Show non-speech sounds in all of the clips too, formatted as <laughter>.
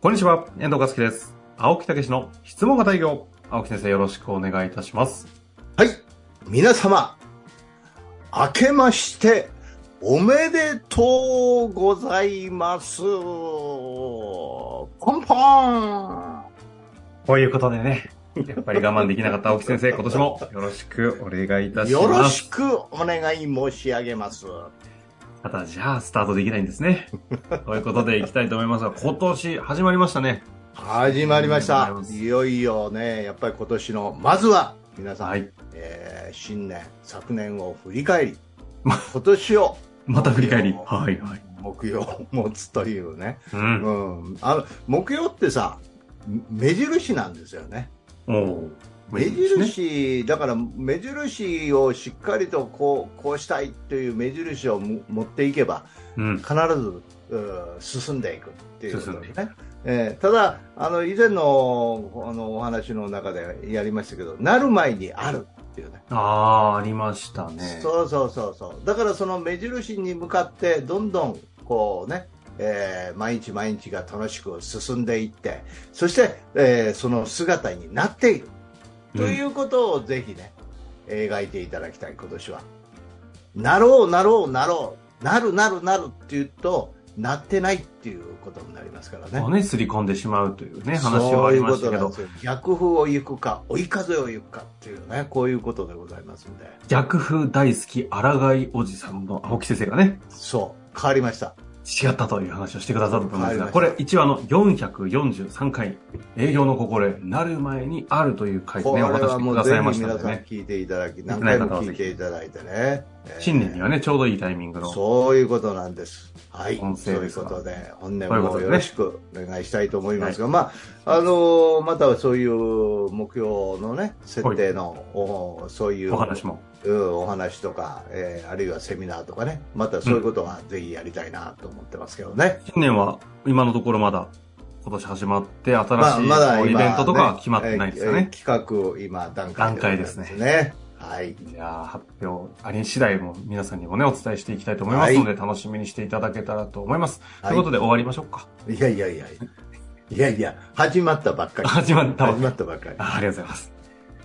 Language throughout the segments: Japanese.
こんにちは、遠藤和樹です。青木武の質問型営業。青木先生よろしくお願いいたします。はい。皆様、明けまして、おめでとうございます。ポンポンこういうことでね、やっぱり我慢できなかった青木先生、今年もよろしくお願いいたします。よろしくお願い申し上げます。ただ、じゃあ、スタートできないんですね。<laughs> ということで、いきたいと思いますが、今年始まりましたね。始まりましたいよいよねやっぱり今年のまずは皆さん、はい。えー新年昨年を振り返りま今年をまた振り返り。目標はい、はい。目標を持つというね、うん。うん、あの目標ってさ目印なんですよねおー目印、だから目印をしっかりとこうこうしたいという目印をも持っていけばうん。必ずう進んでいくっていうことですね。えーただあの以前のあのお話の中でやりましたけどなる前にあるっていうねあー、ありましたね。そうそうそうそうだからその目印に向かってどんどんこうね、えー毎日毎日が楽しく進んでいってそして、えーその姿になっているということをぜひね、描いていただきたい今年は。なろうなろうなろう。なるなるなるって言うとなってないっていうことになりますからね。ね、すり込んでしまうというね、話はありましたけど。そういう逆風を行くか追い風を行くかっていうねこういうことでございますんで。逆風大好き抗いおじさんの青木先生がね、そう変わりました違ったという話をしてくださったんですが、これ一話の443回、営業の心得なる前にあるという回でね、お渡しくださいましたのでね、聞いていただき、何回も聞いていただいてね。えー新年にはね、ちょうどいいタイミングの、そういうことなんです。はい。音そういうことで、本年もよろしくお願いしたいと思いますが、まあ、あのーまたはそういう目標のね、設定の、おそういうお話も。うんお話とか、えーあるいはセミナーとかね、またそういうことはぜひやりたいなと思ってますけどね。新年は今のところまだ今年始まって新まあ、しいまだ今、こうイベントとかは決まってねないですよね。えー企画、今、段階段階ですねね。はい。いやー発表あり次第も皆さんにもね、お伝えしていきたいと思いますので、楽しみにしていただけたらと思います。はいということで終わりましょうか。いやいやいやいや。いや <laughs> 始まったばっかり。始まったばっかり始まったばっかり。あありがとうございます。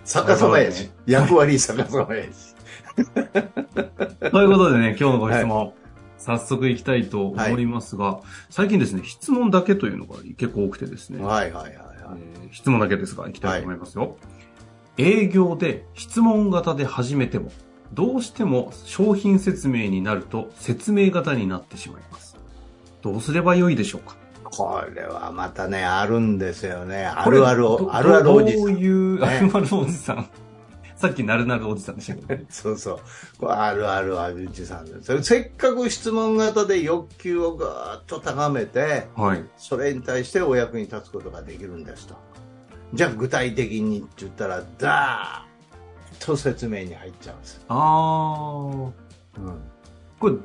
逆さまやし。役割逆さまやし。<laughs> ということでね、今日のご質問、早速いきたいと思いますが、最近ですね、質問だけというのが結構多くてですね、はいはいはいはい。えー質問だけですが、いきたいと思いますよ。営業で質問型で始めても、どうしても商品説明になると説明型になってしまいます。どうすればよいでしょうか？これはまたね、あるんですよね。あるあるど、あるあるおじさ。どうんいう、ねあるあるおじさん？<laughs> さっきなるなるおじさんでしたけどね。そうそう。これあるあるおじさんです。せっかく質問型で欲求をぐーっと高めて、はい。それに対してお役に立つことができるんですと。じゃあ具体的にって言ったら、ダーッと説明に入っちゃうんです。あー。うんこれ、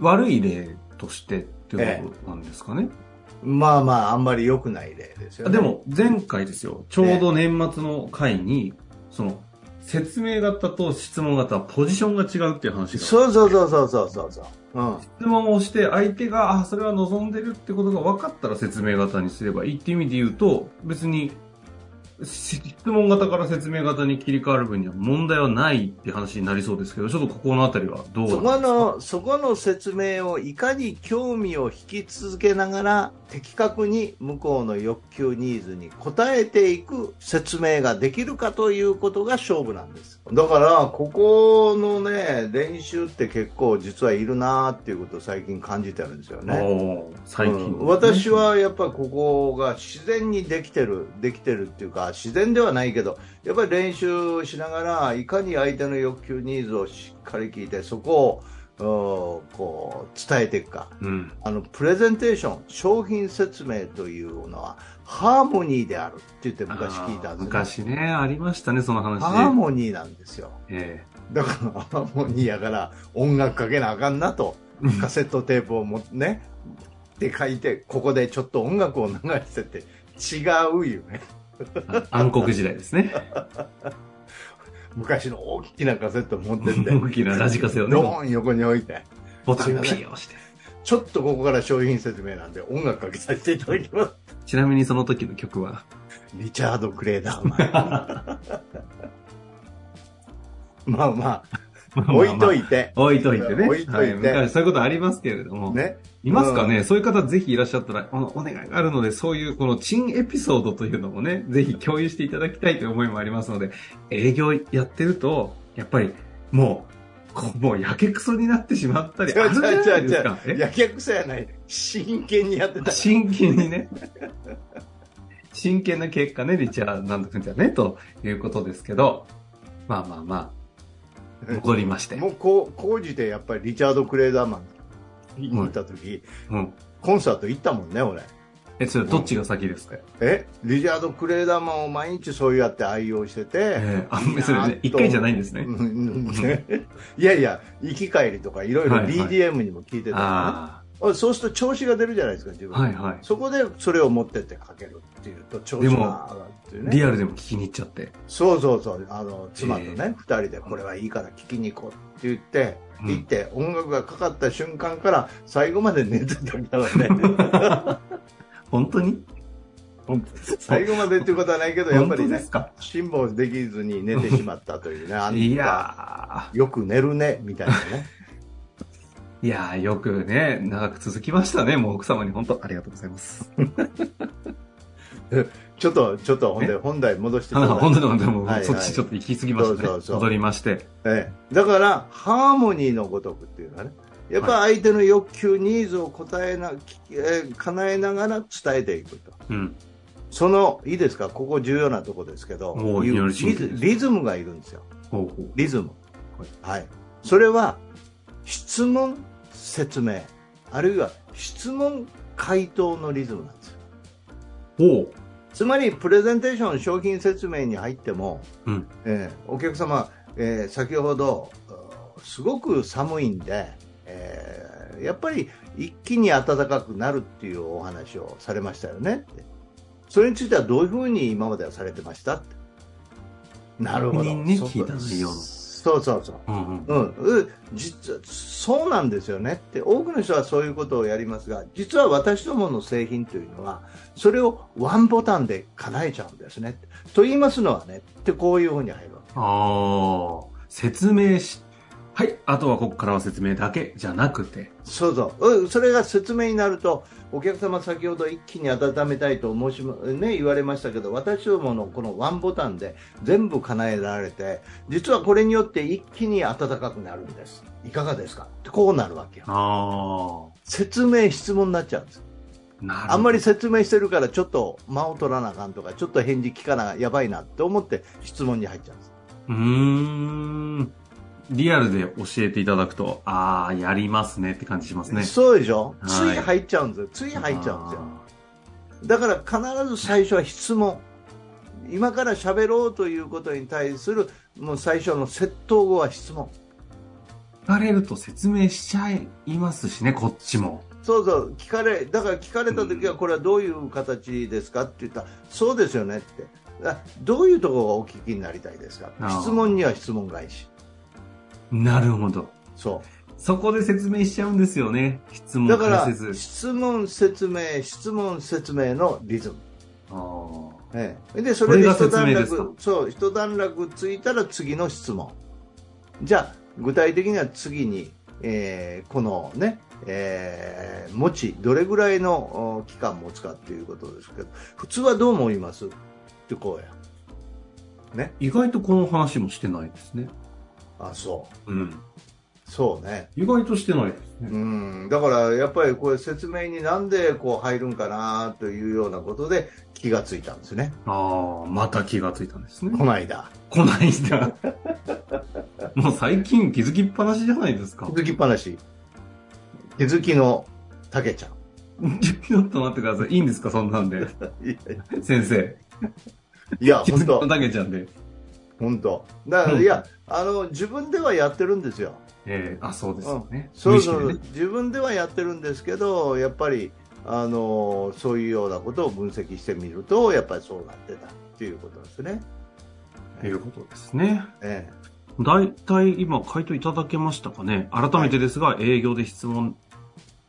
悪い例としてっていうことなんですかね？まあまあ、あんまり良くない例ですよね。で、も、前回ですよ。ちょうど年末の回に、その、説明型と質問型はポジションが違うっていう話が。そうそうそうそうそうそうそう。うん。質問をして相手が、あ、それは望んでるってことが分かったら説明型にすればいいっていう意味で言うと、別に、質問型から説明型に切り替わる分には問題はないって話になりそうですけど、ちょっとここのあたりはどうそかこの、そこの説明をいかに興味を引き続けながら、的確に向こうの欲求ニーズに応えていく説明ができるかということが勝負なんです。だから、ここのね、練習って結構実はいるなっていうことを最近感じてるんですよね。最近、うん私、はやっぱりここが自然にできてるできてるっていうか自然ではないけどやっぱり練習しながらいかに相手の欲求ニーズをしっかり聞いてそこをうんこう伝えていくか。うん。あのプレゼンテーション商品説明というのはハーモニーであるって言って昔聞いたんですよ、昔ね、ありましたね、その話。ハーモニーなんですよ。えだからハーモニーやから音楽かけなあかんなと。えカセットテープをもねで書いてここでちょっと音楽を流してて違うよね <laughs> 暗黒時代ですね。昔の大きなカセット持ってって大きなラジカセをね、ドーン横に置いてボタンをピー押して。ちょっとここから商品説明なんで音楽かけさせていただきます。ちなみにその時の曲は、リチャード・クレーダーマン。<laughs> まあまあ、置いといて。置いといてね。置いといてはい、昔そういうことありますけれども。ね。いますかね、うんそういう方ぜひいらっしゃったら、あの、お願いがあるので、そういうこの珍エピソードというのもね、ぜひ共有していただきたいという思いもありますので、営業やってると、やっぱり、もう、こうもうやけくそになってしまったり、あるじゃないですか。え？やけくそやない。真剣にやってた。真剣にね。<laughs> 真剣な結果ね、リチャードなんとくんじゃね、ということですけど、まあまあまあ、<laughs> 戻りまして。もうこう、工事でやっぱりリチャード・クレーダーマン行った時、うん。コンサート行ったもんね、俺。え、それどっちが先ですか、えリチャード・クレーダーマンを毎日そうやって愛用してて、えーあいいなそれねと一回じゃないんですねうんうんいやいや、行き帰りとかいろいろはいはい BDM にも聞いてたあからね、そうすると調子が出るじゃないですか、自分。はいはいそこでそれを持ってってかけるっていうと調子が上がるっていうあ、ね。リアルでも聞きに行っちゃって。そうそうそう、あの、妻とね、え二、人でこれはいいから聞きに行こうって言って、うん行って、音楽がかかった瞬間から最後まで寝てたからね。<laughs> 本当に？最後までっていうことはないけど、やっぱりね辛抱できずに寝てしまったというね、<laughs> あんたよく寝るね、みたいなね。ー、いやー、よくね、長く続きましたね。もう奥様に本当ありがとうございます。<laughs> ちょっと、ちょっと、ほんで、本題戻して本当に本当にもう、はいはいそっちちょっと行き過ぎましたね。そうそうそう戻りまして。ええ、だから、ハーモニーのごとくっていうのはね、やっぱ相手の欲求、ニーズを答えな、えー叶えながら伝えていくと。うん。その、いいですか、ここ重要なとこですけど、リズリズムがいるんですよ。ほうほう。リズム。はい。それは、質問、説明、あるいは質問、回答のリズムなんですよ。ほう。つまり、プレゼンテーション、商品説明に入っても、うん。えーお客様、えー先ほど、うすごく寒いんで、えーやっぱり一気に暖かくなるっていうお話をされましたよねって。それについてはどういうふうに今まではされてましたって。なるほど。確認ねそう聞いた内容のそうそうそう。うんうん。うん、う実はそうなんですよねって多くの人はそういうことをやりますが実は私どもの製品というのはそれをワンボタンで叶えちゃうんですねと言いますのはねってこういうふうに入るわけああ、説明し、はい、あとはここからは説明だけじゃなくて。そうそう。うんそれが説明になるとお客様先ほど一気に温めたいと申し、ね、言われましたけど私どものこのワンボタンで全部叶えられて実はこれによって一気に暖かくなるんです。いかがですか？ってこうなるわけよ。あ説明質問になっちゃうんです。あんまり説明してるからちょっと間を取らなあかんとかちょっと返事聞かなやばいなって思って質問に入っちゃうんです。うーん。リアルで教えていただくと、ああ、やりますねって感じしますね。そうでしょ、はい。つい入っちゃうんですよ。つい入っちゃうんですよ。だから必ず最初は質問。今から喋ろうということに対するもう最初の窃盗後は質問。聞かれると説明しちゃいますしね、こっちも。そうそう。聞かれだから聞かれた時はこれはどういう形ですかって言ったらそうですよねって。あどういうところがお聞きになりたいですか？質問には質問返しなるほど。そう。そこで説明しちゃうんですよね。質問だから。質問説明質問説明のリズム、あええ、でそれで一段落そう一段落ついたら次の質問。じゃあ具体的には次に、えーこのね、えー持ちどれぐらいのお期間持つかっていうことですけど普通はどう思います？ってこうや。ね。ー意外とこの話もしてないですね。あそううん。そうね意外としてないですね。うんだからやっぱりこれ説明になんでこう入るんかなというようなことで気がついたんですねああ、また気がついたんですね。この間こないだ。<laughs> もう最近気づきっぱなしじゃないですか気。づきっぱなし気づきのたけちゃんちょっと待ってください。いいんですか？そんなんで。<laughs> 先生。いや気づきの本当だけちゃんで。本当。だから、うん。いやあの自分ではやってるんですよ。ええあ、そうですよね。そうそう、ね。自分ではやってるんですけどやっぱりあのそういうようなことを分析してみるとやっぱりそうなってたっていうことですね、ということですね。え。大体今回答いただけましたかね。改めてですが、営業で質問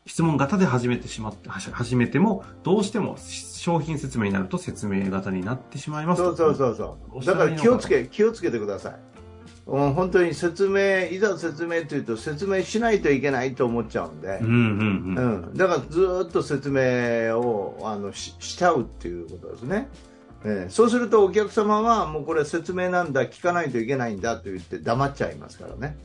質問型で始めてしまって、始めても、どうしても商品説明になると説明型になってしまいますそうそうそうそう。だから気をつけ、気をつけてください。うん、本当に説明、いざ説明というと説明しないといけないと思っちゃうんでうん、うんうん。うん、だからずーっと説明をあのししちゃうっていうことですね。えーそうするとお客様はもうこれ説明なんだ聞かないといけないんだと言って黙っちゃいますからね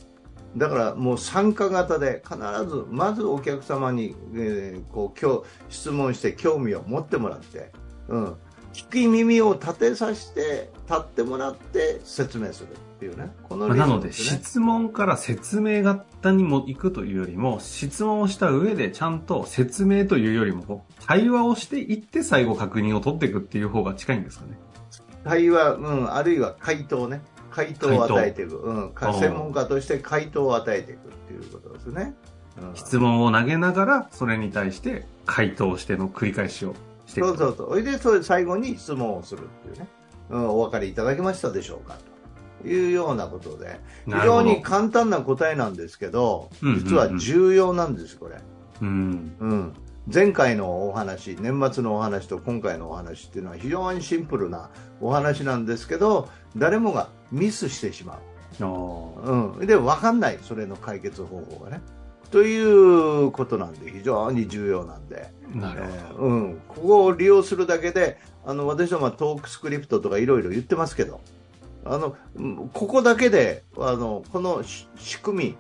だからもう参加型で必ずまずお客様に、えーこう今日質問して興味を持ってもらって、うん、聞き耳を立てさせて立ってもらって説明するっていうねこのまあなので、質問から説明型にも行くというよりも、質問をした上でちゃんと説明というよりも、対話をしていって最後確認を取っていくっていう方が近いんですかね。対話、うん、あるいは回答ね。回答を与えていく。うん、専門家として回答を与えていくっていうことですね。うん、質問を投げながら、それに対して回答しての繰り返しをしていく。そうそうそう。それで、それ最後に質問をするっていうね。うん、お分かりいただけましたでしょうか？というようなことで、非常に簡単な答えなんですけど、実は重要なんです、これ。うん。うん。前回のお話、年末のお話と今回のお話っていうのは非常にシンプルなお話なんですけど、誰もがミスしてしまう。うん、で分かんない、それの解決方法がね。ということなんで、非常に重要なんで、なるほど。えーうん、ここを利用するだけで、あの私どもはトークスクリプトとかいろいろ言ってますけど、あのうんここだけで、あのこのし仕組み、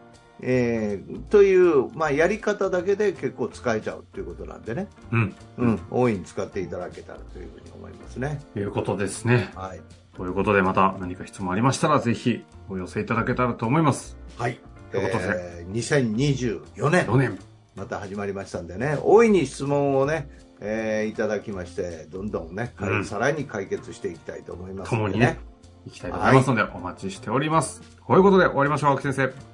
えーという、まあ、やり方だけで結構使えちゃうということなんでね、うん。うん、大いに使っていただけたらというふうに思いますね。ということですね。はい。ということで、また何か質問ありましたら、ぜひお寄せいただけたらと思います。はい。ということでえー2024年。4年。また始まりましたんでね、大いに質問をね、えーいただきまして、どんどんね、うんさらに解決していきたいと思いますので共にね、行きたいと思いますので、お待ちしております。こういうことで終わりましょう、青木先生。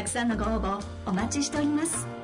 たくさんのご応募お待ちしております。